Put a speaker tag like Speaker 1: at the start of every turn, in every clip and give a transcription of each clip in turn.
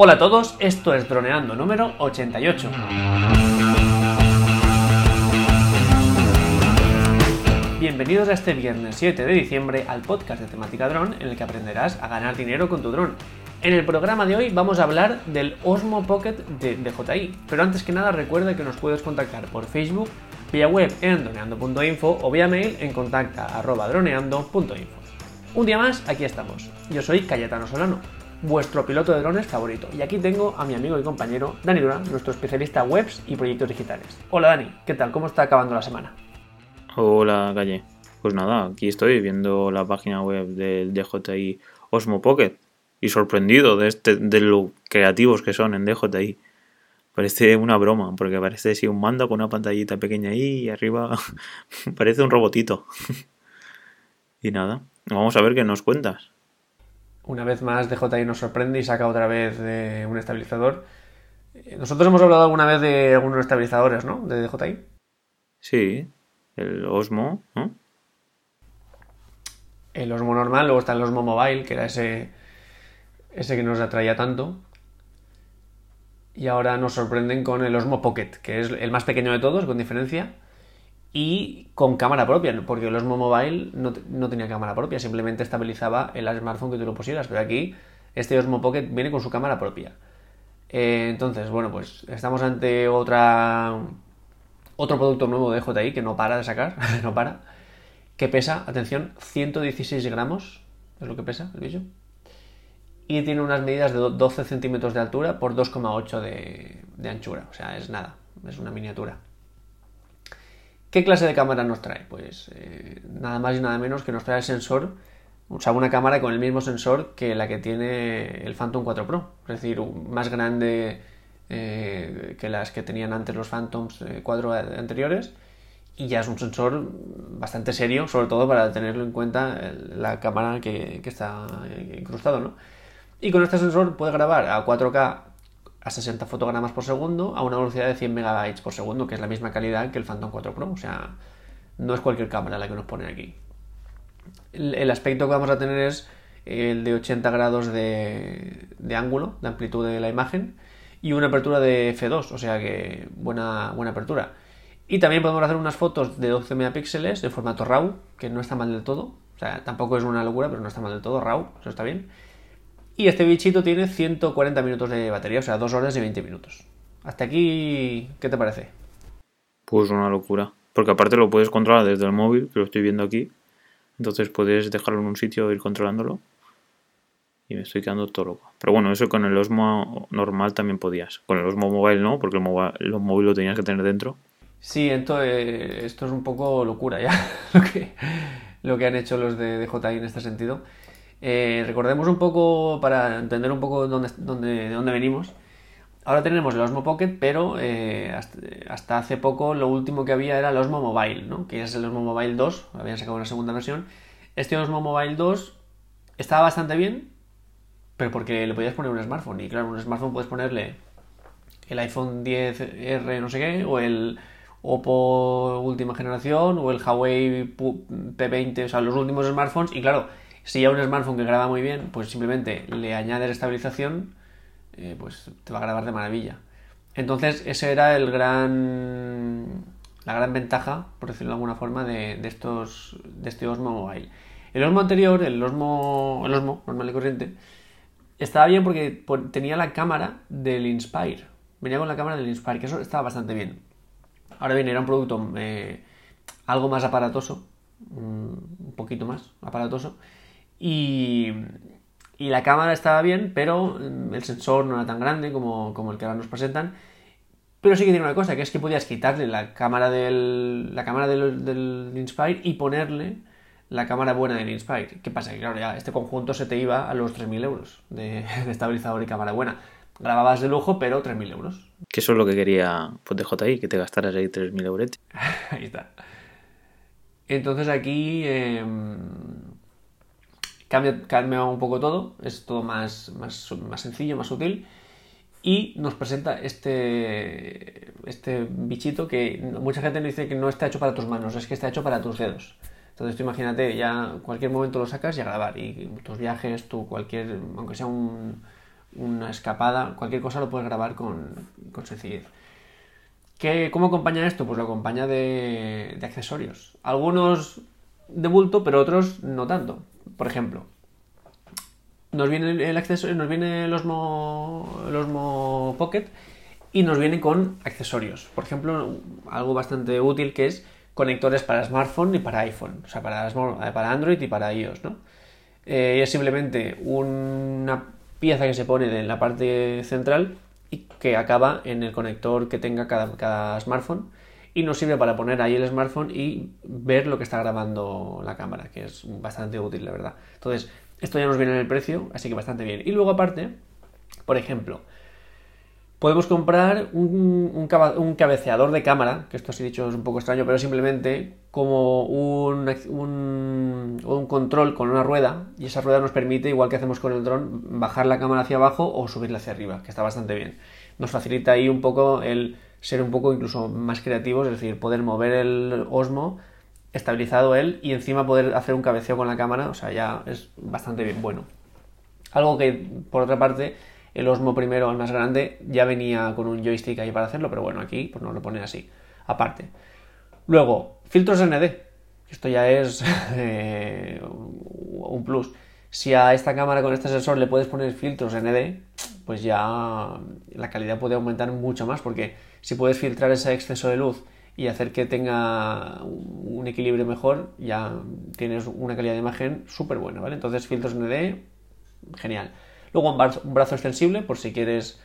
Speaker 1: Hola a todos, esto es Droneando número 88. Bienvenidos a este viernes 7 de diciembre al podcast de temática dron en el que aprenderás a ganar dinero con tu dron. En el programa de hoy vamos a hablar del Osmo Pocket de DJI, pero antes que nada recuerda que nos puedes contactar por Facebook, vía web en droneando.info o vía mail en contacta.droneando.info. Un día más, aquí estamos. Yo soy Cayetano Solano, vuestro piloto de drones favorito, y aquí tengo a mi amigo y compañero Dani Durán, nuestro especialista webs y proyectos digitales. Hola Dani, ¿qué tal? ¿Cómo está acabando la semana?
Speaker 2: Hola Calle. Pues nada, aquí estoy viendo la página web del DJI Osmo Pocket y sorprendido de, este, de lo creativos que son en DJI. Parece una broma, porque parece así un mando con una pantallita pequeña ahí y arriba parece un robotito. y nada, vamos a ver qué nos cuentas.
Speaker 1: Una vez más DJI nos sorprende y saca otra vez un estabilizador. Eh, Nosotros hemos hablado alguna vez de algunos estabilizadores, ¿no? De DJI.
Speaker 2: Sí, el Osmo, ¿no?
Speaker 1: El Osmo normal, luego está el Osmo Mobile, que era ese, ese que nos atraía tanto. Y ahora nos sorprenden con el Osmo Pocket, que es el más pequeño de todos, con diferencia. Y con cámara propia, porque el Osmo Mobile no, no tenía cámara propia, simplemente estabilizaba el smartphone que tú lo pusieras. Pero aquí, este Osmo Pocket viene con su cámara propia. Eh, entonces, bueno, pues estamos ante otra otro producto nuevo de DJI que no para de sacar, no para, que pesa, atención, 116 gramos, es lo que pesa el bicho, y tiene unas medidas de 12 centímetros de altura por 2,8 de, de anchura, o sea, es nada, es una miniatura. ¿Qué clase de cámara nos trae? Pues eh, nada más y nada menos que nos trae el sensor, o sea, una cámara con el mismo sensor que la que tiene el Phantom 4 Pro, es decir, más grande eh, que las que tenían antes los Phantoms eh, 4 anteriores y ya es un sensor bastante serio, sobre todo para tenerlo en cuenta la cámara que, que está incrustado, ¿no? Y con este sensor puede grabar a 4K a 60 fotogramas por segundo a una velocidad de 100 megabytes por segundo, que es la misma calidad que el Phantom 4 Pro, o sea, no es cualquier cámara la que nos ponen aquí. El, aspecto que vamos a tener es el de 80 grados de, ángulo, de amplitud de la imagen, y una apertura de f2, o sea que buena, buena apertura. Y también podemos hacer unas fotos de 12 megapíxeles de formato RAW, que no está mal del todo. O sea, tampoco es una locura, pero no está mal del todo. RAW, eso está bien. Y este bichito tiene 140 minutos de batería, o sea, 2 horas y 20 minutos. Hasta aquí, ¿qué te parece?
Speaker 2: Pues una locura. Porque aparte lo puedes controlar desde el móvil, que lo estoy viendo aquí. Entonces puedes dejarlo en un sitio e ir controlándolo y me estoy quedando todo loco. Pero bueno, eso con el Osmo normal también podías. Con el Osmo Mobile no, porque el, mobile, el móvil lo tenías que tener dentro.
Speaker 1: Sí, entonces, esto es un poco locura ya, lo que, lo que han hecho los de DJI en este sentido. Eh, recordemos un poco, para entender un poco dónde, dónde, de dónde venimos. Ahora tenemos el Osmo Pocket, pero eh, hasta, hace poco lo último que había era el Osmo Mobile, ¿no? que es el Osmo Mobile 2, habían sacado una segunda versión. Este Osmo Mobile 2 estaba bastante bien, pero porque le podías poner un smartphone. Y claro, un smartphone puedes ponerle el iPhone 10R no sé qué, o el Oppo última generación, o el Huawei P20, o sea, los últimos smartphones. Y claro, si ya un smartphone que graba muy bien, pues simplemente le añades estabilización, eh, pues te va a grabar de maravilla. Entonces, ese era el gran. la gran ventaja, por decirlo de alguna forma, de, estos. de este Osmo Mobile. El Osmo anterior, el Osmo. el Osmo, normal y corriente, estaba bien porque tenía la cámara del Inspire. Venía con la cámara del Inspire, que eso estaba bastante bien. Ahora bien, era un producto eh, algo más aparatoso, un poquito más aparatoso. Y, y, la cámara estaba bien, pero el sensor no era tan grande como, como, el que ahora nos presentan. Pero sí que tiene una cosa, que es que podías quitarle la cámara del, la cámara del, del Inspire y ponerle la cámara buena del Inspire. ¿Qué pasa? Que claro, ya este conjunto se te iba a los 3.000 euros de, de, estabilizador y cámara buena. Grababas de lujo, pero 3.000 euros.
Speaker 2: Que eso es lo que quería pues, DJI, que te gastaras ahí 3.000 euros.
Speaker 1: ahí está. Entonces aquí eh, cambia, cambia, un poco todo, es todo más, más, más sencillo, más útil. Y nos presenta este, este bichito que mucha gente nos dice que no está hecho para tus manos, es que está hecho para tus dedos. Entonces imagínate, ya cualquier momento lo sacas y a grabar. Y tus viajes, tu cualquier, aunque sea un, una escapada, cualquier cosa lo puedes grabar con, con sencillez. ¿Qué, ¿Cómo acompaña esto? Pues lo acompaña de, de accesorios. Algunos de bulto, pero otros no tanto. Por ejemplo, nos viene el accesorio, nos viene el Osmo, el Osmo Pocket y nos viene con accesorios. Por ejemplo, algo bastante útil que es conectores para smartphone y para iPhone, o sea, para, para Android y para iOS, ¿no? Eh, es simplemente una pieza que se pone en la parte central y que acaba en el conector que tenga cada, cada smartphone y nos sirve para poner ahí el smartphone y ver lo que está grabando la cámara, que es bastante útil, la verdad. Entonces, esto ya nos viene en el precio, así que bastante bien. Y luego aparte, por ejemplo, podemos comprar un, cabeceador de cámara, que esto así dicho es un poco extraño, pero simplemente como un, un, control con una rueda, y esa rueda nos permite, igual que hacemos con el dron, bajar la cámara hacia abajo o subirla hacia arriba, que está bastante bien. Nos facilita ahí un poco el ser un poco incluso más creativos, es decir, poder mover el Osmo estabilizado él y encima poder hacer un cabeceo con la cámara, o sea, ya es bastante bien bueno. Algo que, por otra parte, el Osmo primero, el más grande, ya venía con un joystick ahí para hacerlo, pero bueno, aquí pues nos lo pone así, aparte. Luego, filtros ND. Esto ya es eh, un plus. Si a esta cámara con este sensor le puedes poner filtros ND, pues ya la calidad puede aumentar mucho más, porque si puedes filtrar ese exceso de luz y hacer que tenga un equilibrio mejor, ya tienes una calidad de imagen súper buena, ¿vale? Entonces, filtros ND, genial. Luego un brazo, extensible, por si quieres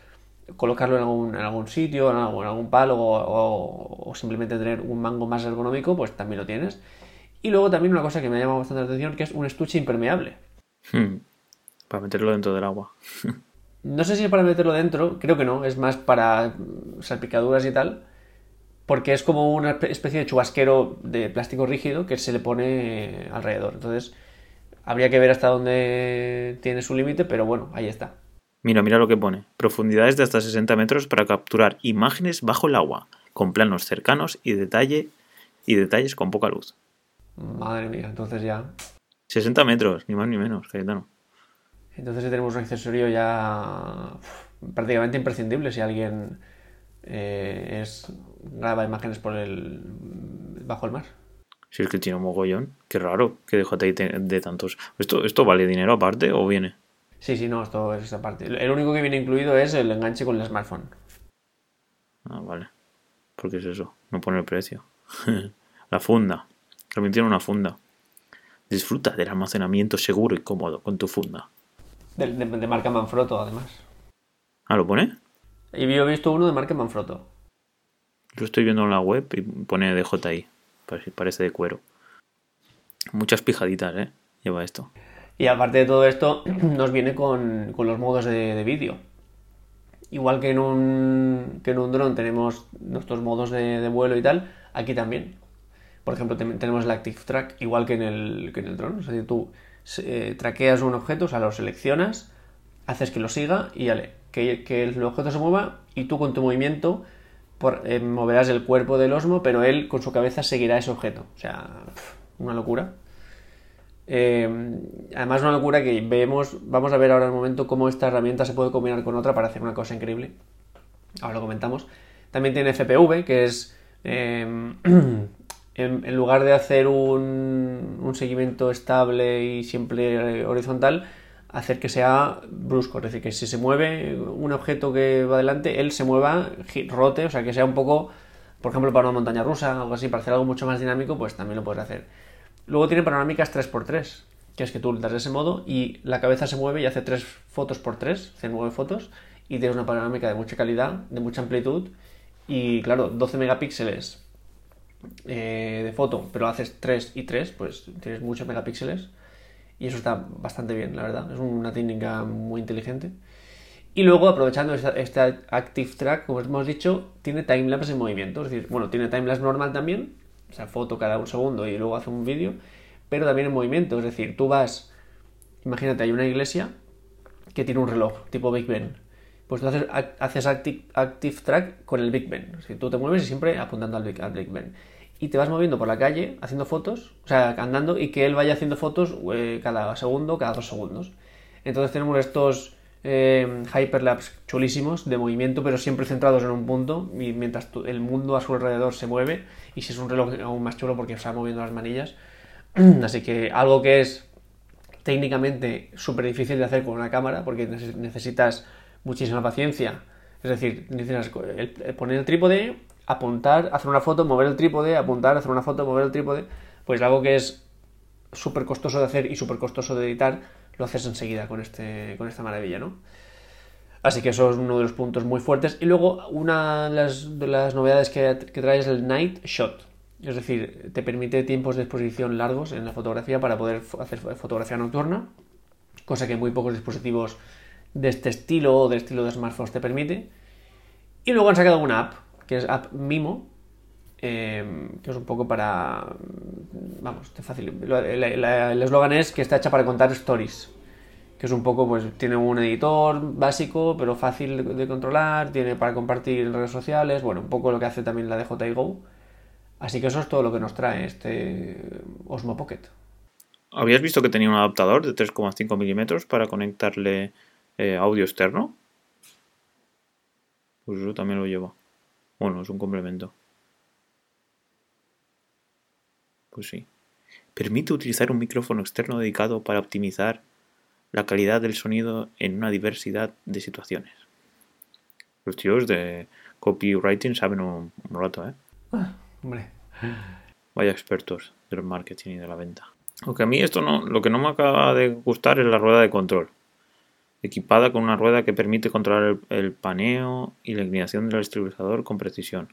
Speaker 1: colocarlo en algún, sitio, en algún, palo o, simplemente tener un mango más ergonómico, pues también lo tienes. Y luego también una cosa que me ha llamado bastante la atención, que es un estuche impermeable.
Speaker 2: Hmm. Para meterlo dentro del agua.
Speaker 1: no sé si es para meterlo dentro, creo que no, es más para salpicaduras y tal porque es como una especie de chubasquero de plástico rígido que se le pone alrededor. Entonces, habría que ver hasta dónde tiene su límite, pero bueno, ahí está.
Speaker 2: Mira, mira lo que pone. Profundidades de hasta 60 metros para capturar imágenes bajo el agua, con planos cercanos y detalle y detalles con poca luz.
Speaker 1: Madre mía, entonces ya.
Speaker 2: 60 metros, ni más ni menos, Cayetano.
Speaker 1: Entonces tenemos un accesorio ya prácticamente imprescindible si alguien eh, es graba imágenes por el bajo el mar.
Speaker 2: Si es que tiene un mogollón, qué raro que DJI de tantos. ¿Esto, ¿Esto vale dinero aparte o viene?
Speaker 1: Sí, sí, no, esto es aparte. El único que viene incluido es el enganche con el smartphone.
Speaker 2: Ah, vale. ¿Por qué es eso? No pone el precio. la funda. También tiene una funda. Disfruta del almacenamiento seguro y cómodo con tu funda.
Speaker 1: De, de marca Manfrotto, además.
Speaker 2: ¿Ah, lo pone?
Speaker 1: Y yo he visto uno de marca Manfrotto.
Speaker 2: Yo estoy viendo en la web y pone DJI. Parece de cuero. Muchas pijaditas, ¿eh? Lleva esto.
Speaker 1: Y aparte de todo esto, nos viene con, los modos de, vídeo. Igual que en un, que en un dron tenemos nuestros modos de, vuelo y tal, aquí también. Por ejemplo, tenemos el Active Track, igual que en el, que en el dron. Es decir, tú eh, traqueas un objeto, o sea, lo seleccionas, haces que lo siga y ya le que, el objeto se mueva y tú con tu movimiento por, eh, moverás el cuerpo del osmo, pero él con su cabeza seguirá ese objeto. O sea, una locura. Eh, además, una locura que vemos, vamos a ver ahora en momento cómo esta herramienta se puede combinar con otra para hacer una cosa increíble. Ahora lo comentamos. También tiene FPV, que es en, lugar de hacer un, seguimiento estable y siempre horizontal, hacer que sea brusco, es decir, que si se mueve un objeto que va adelante, él se mueva, rote, o sea, que sea un poco, por ejemplo, para una montaña rusa, algo así, para hacer algo mucho más dinámico, pues también lo puedes hacer. Luego tiene panorámicas 3x3, que es que tú das ese modo y la cabeza se mueve y hace 3 fotos por 3, hace 9 fotos, y tienes una panorámica de mucha calidad, de mucha amplitud, y claro, 12 megapíxeles eh, de foto, pero haces 3 y 3, pues tienes muchos megapíxeles y eso está bastante bien, la verdad. Es una técnica muy inteligente. Y luego, aprovechando este Active Track, como hemos dicho, tiene timelapse en movimiento. Es decir, bueno, tiene timelapse normal también, o sea, foto cada un segundo y luego hace un vídeo, pero también en movimiento. Es decir, tú vas, imagínate, hay una iglesia que tiene un reloj tipo Big Ben. Pues tú haces, haces active, active, Track con el Big Ben. Decir, tú te mueves y siempre apuntando al Big, al Big Ben y te vas moviendo por la calle haciendo fotos, o sea, andando y que él vaya haciendo fotos eh, cada segundo, cada dos segundos. Entonces tenemos estos eh, chulísimos de movimiento, pero siempre centrados en un punto y mientras el mundo a su alrededor se mueve y si es un reloj aún más chulo porque se va moviendo las manillas. Así que algo que es técnicamente súper difícil de hacer con una cámara porque neces- necesitas muchísima paciencia. Es decir, necesitas poner el trípode, apuntar, hacer una foto, mover el trípode, apuntar, hacer una foto, mover el trípode. Pues algo que es súper costoso de hacer y súper costoso de editar, lo haces enseguida con, este, con esta maravilla, ¿no? Así que eso es uno de los puntos muy fuertes. Y luego una de las, de las novedades que, que trae es el Night Shot. Es decir, te permite tiempos de exposición largos en la fotografía para poder hacer fotografía nocturna, cosa que muy pocos dispositivos de este estilo o de estilo de smartphones te permite. Y luego han sacado una app, que es App Mimo, eh, que es un poco para... Vamos, te la- el eslogan es que está hecha para contar stories que es un poco, pues tiene un editor básico, pero fácil de, de controlar, tiene para compartir en redes sociales, bueno, un poco lo que hace también la DJI Go. Así que eso es todo lo que nos trae este Osmo Pocket.
Speaker 2: ¿Habías visto que tenía un adaptador de 3,5 milímetros para conectarle eh, audio externo? Pues eso también lo lleva. Bueno, es un complemento. Pues sí. Permite utilizar un micrófono externo dedicado para optimizar la calidad del sonido en una diversidad de situaciones. Los tíos de copywriting saben un, un rato, ¿eh?
Speaker 1: Hombre,
Speaker 2: Vaya expertos del marketing y de la venta. Aunque a mí esto no, lo que no me acaba de gustar es la rueda de control. Equipada con una rueda que permite controlar el, el paneo y la inclinación del estabilizador con precisión.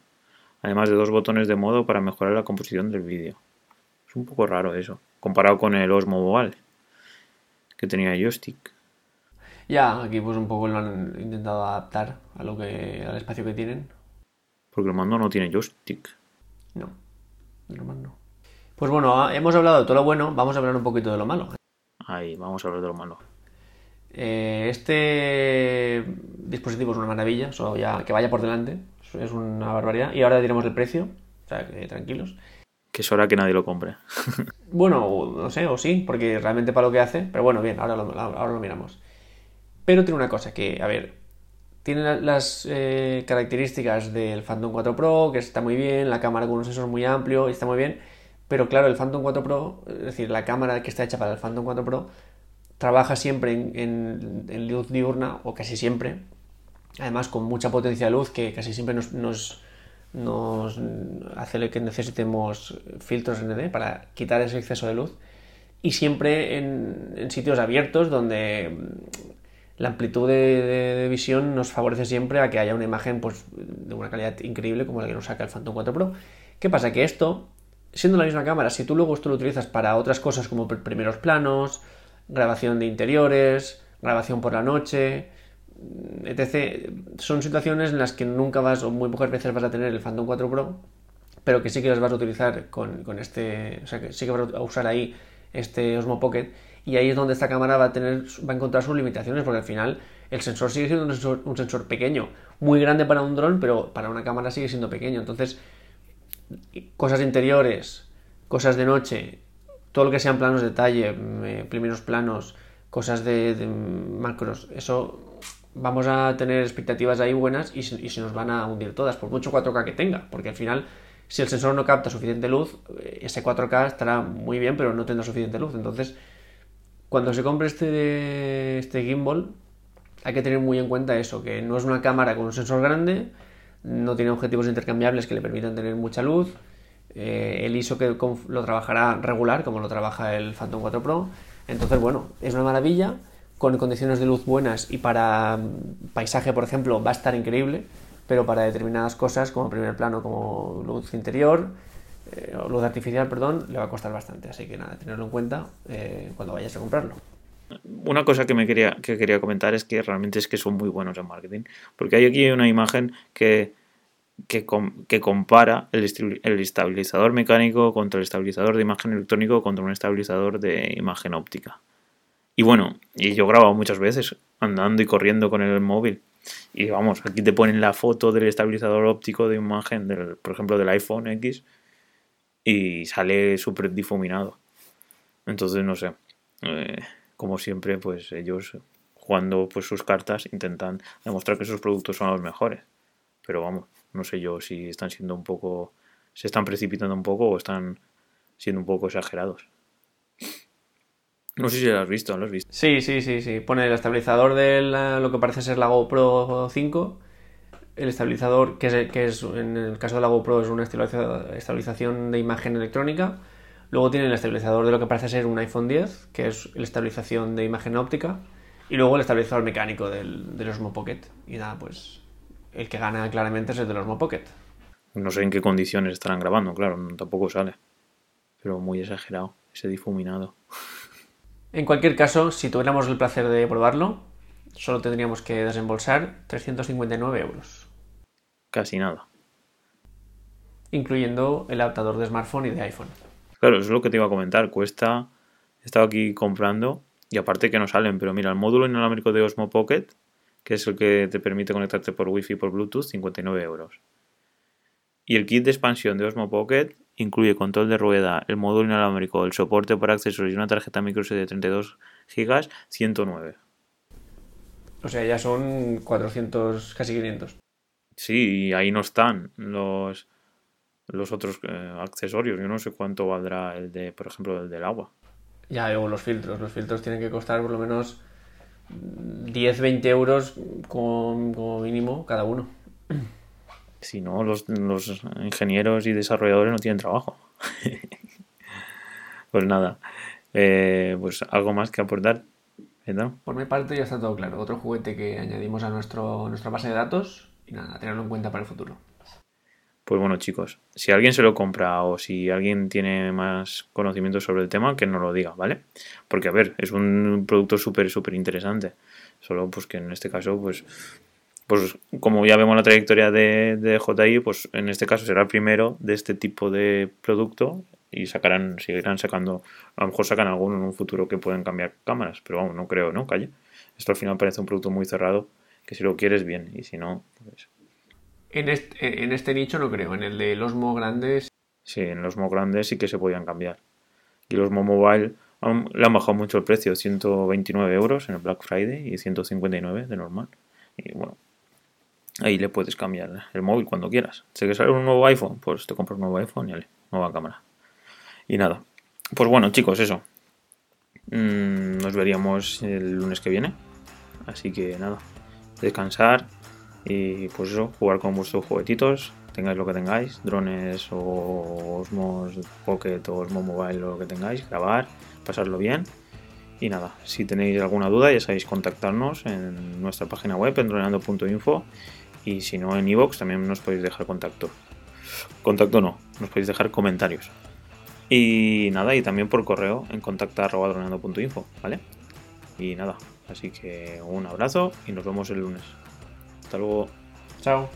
Speaker 2: Además de dos botones de modo para mejorar la composición del vídeo. Es un poco raro eso, comparado con el Osmo Mobile, que tenía joystick.
Speaker 1: ya aquí pues un poco lo han intentado adaptar a lo que, al espacio que tienen.
Speaker 2: Porque el mando no tiene joystick.
Speaker 1: No, normal no. Pues bueno, hemos hablado de todo lo bueno, vamos a hablar un poquito de lo malo.
Speaker 2: Ahí, vamos a hablar de lo malo.
Speaker 1: Eh, este dispositivo es una maravilla, eso ya que vaya por delante, es una barbaridad. Y ahora diremos el precio, o sea, que tranquilos.
Speaker 2: Que es hora que nadie lo compre.
Speaker 1: Bueno, o- no sé, o sí, porque realmente para lo que hace, pero bueno, bien, ahora lo, ahora lo miramos. Pero tiene una cosa que, a ver, tiene la- las eh, características del Phantom 4 Pro, que está muy bien, la cámara con un sensor muy amplio, y está muy bien, pero claro, el Phantom 4 Pro, es decir, la cámara que está hecha para el Phantom 4 Pro, trabaja siempre en, en- en luz diurna, o casi siempre, además con mucha potencia de luz que casi siempre nos, hace que necesitemos filtros ND para quitar ese exceso de luz y siempre en, en sitios abiertos donde la amplitud de, visión nos favorece siempre a que haya una imagen pues, de una calidad increíble como la que nos saca el Phantom 4 Pro. ¿Qué pasa? Que esto, siendo la misma cámara, si tú luego esto lo utilizas para otras cosas como pr- primeros planos, grabación de interiores, grabación por la noche, etc. Son situaciones en las que nunca vas o muy pocas veces vas a tener el Phantom 4 Pro, pero que sí que las vas a utilizar con, con este, o sea, que sí que vas a usar ahí este Osmo Pocket y ahí es donde esta cámara va a tener, va a encontrar sus limitaciones porque al final el sensor sigue siendo un sensor, un sensor pequeño, muy grande para un dron, pero para una cámara sigue siendo pequeño. Entonces, cosas interiores, cosas de noche, todo lo que sean planos de detalle, mm, eh, primeros planos, cosas de, macros, eso vamos a tener expectativas ahí buenas y se, y se nos van a hundir todas, por mucho 4K que tenga, porque al final, si el sensor no capta suficiente luz, eh, ese 4K estará muy bien, pero no tendrá suficiente luz. Entonces, cuando se compre este, este gimbal, hay que tener muy en cuenta eso, que no es una cámara con un sensor grande, no tiene objetivos intercambiables que le permitan tener mucha luz, eh, el ISO que lo trabajará regular, como lo trabaja el Phantom 4 Pro. Entonces, bueno, es una maravilla, con condiciones de luz buenas y para mm, paisaje, por ejemplo, va a estar increíble, pero para determinadas cosas, como primer plano, como luz interior, eh, luz artificial, perdón, le va a costar bastante. Así que nada, tenerlo en cuenta eh, cuando vayas a comprarlo.
Speaker 2: Una cosa que me quería, que quería comentar es que realmente es que son muy buenos en marketing. Porque hay aquí una imagen que, que, com- que compara el, el estabilizador mecánico contra el estabilizador de imagen electrónico contra un estabilizador de imagen óptica. Y bueno, y yo he grabado muchas veces andando y corriendo con el móvil. Y vamos, aquí te ponen la foto del estabilizador óptico de imagen, del, por ejemplo, del iPhone X, y sale súper difuminado. Entonces, no sé. eh, como siempre, pues ellos jugando pues sus cartas intentan demostrar que sus productos son los mejores. Pero vamos, no sé yo si están siendo un poco, se están precipitando un poco o están siendo un poco exagerados. No sé si lo has visto, ¿lo has visto?
Speaker 1: Sí, sí, sí, sí. Pone el estabilizador de lo que parece ser la GoPro 5. El estabilizador, que es, que es en el caso de la GoPro, es una estabiliza- estabilización de imagen electrónica. Luego tiene el estabilizador de lo que parece ser un iPhone 10, que es la estabilización de imagen óptica. Y luego el estabilizador mecánico del, del Osmo Pocket. Y nada, pues el que gana claramente es el del Osmo Pocket.
Speaker 2: No sé en qué condiciones estarán grabando, claro, tampoco sale. Pero muy exagerado, ese difuminado.
Speaker 1: En cualquier caso, si tuviéramos el placer de probarlo, solo tendríamos que desembolsar 359 euros.
Speaker 2: Casi nada.
Speaker 1: incluyendo el adaptador de smartphone y de iPhone.
Speaker 2: Claro, eso es lo que te iba a comentar. Cuesta. He estado aquí comprando y aparte que no salen, pero mira, el módulo inalámbrico de Osmo Pocket, que es el que te permite conectarte por Wi-Fi y por Bluetooth, 59 euros. Y el kit de expansión de Osmo Pocket incluye control de rueda, el módulo inalámbrico, el soporte para accesorios y una tarjeta microSD de 32 GB, 109.
Speaker 1: O sea, ya son 400, casi 500.
Speaker 2: Sí, y ahí no están los, los otros eh, accesorios. Yo no sé cuánto valdrá el de, por ejemplo, el del agua.
Speaker 1: Ya, luego los filtros. Los filtros tienen que costar por lo menos 10, 20 euros como, como mínimo cada uno.
Speaker 2: Si no, los, los ingenieros y desarrolladores no tienen trabajo. pues nada, eh, pues algo más que aportar.
Speaker 1: Por mi parte ya está todo claro. Otro juguete que añadimos a nuestro, nuestra base de datos y nada, tenerlo en cuenta para el futuro.
Speaker 2: Pues bueno, chicos, si alguien se lo compra o si alguien tiene más conocimiento sobre el tema, que nos lo diga, ¿vale? Porque, a ver, es un producto súper, súper interesante. Solo, pues que en este caso, pues, pues como ya vemos la trayectoria de, de JI, pues en este caso será el primero de este tipo de producto y sacarán, seguirán sacando, a lo mejor sacan alguno en un futuro que pueden cambiar cámaras, pero vamos, no creo, ¿no? Calle. Esto al final parece un producto muy cerrado, que si lo quieres, bien, y si no, pues
Speaker 1: En este, en este nicho no creo. En el de Osmo grandes
Speaker 2: Sí, en los Mo grandes sí que se podían cambiar. Y los Mo Mobile han- le han bajado mucho el precio, 129 euros en el Black Friday y 159 de normal. Y bueno, ahí le puedes cambiar el móvil cuando quieras. Si que sale un nuevo iPhone, pues te compras un nuevo iPhone y ale, nueva cámara. Y nada. Pues bueno, chicos, eso. Mm, nos veríamos el lunes que viene. Así que nada, descansar y pues eso, jugar con vuestros juguetitos, tengáis lo que tengáis, drones o Osmos Pocket o Osmo Mobile o lo que tengáis, grabar, pasarlo bien. Y nada, si tenéis alguna duda ya sabéis contactarnos en nuestra página web, en droneando.info y si no en iVoox también nos podéis dejar contacto. Contacto no, nos podéis dejar comentarios. Y nada, y también por correo en contacta.droneando.info, ¿vale? Y nada, así que un abrazo y nos vemos el lunes. Hasta luego.
Speaker 1: Chao.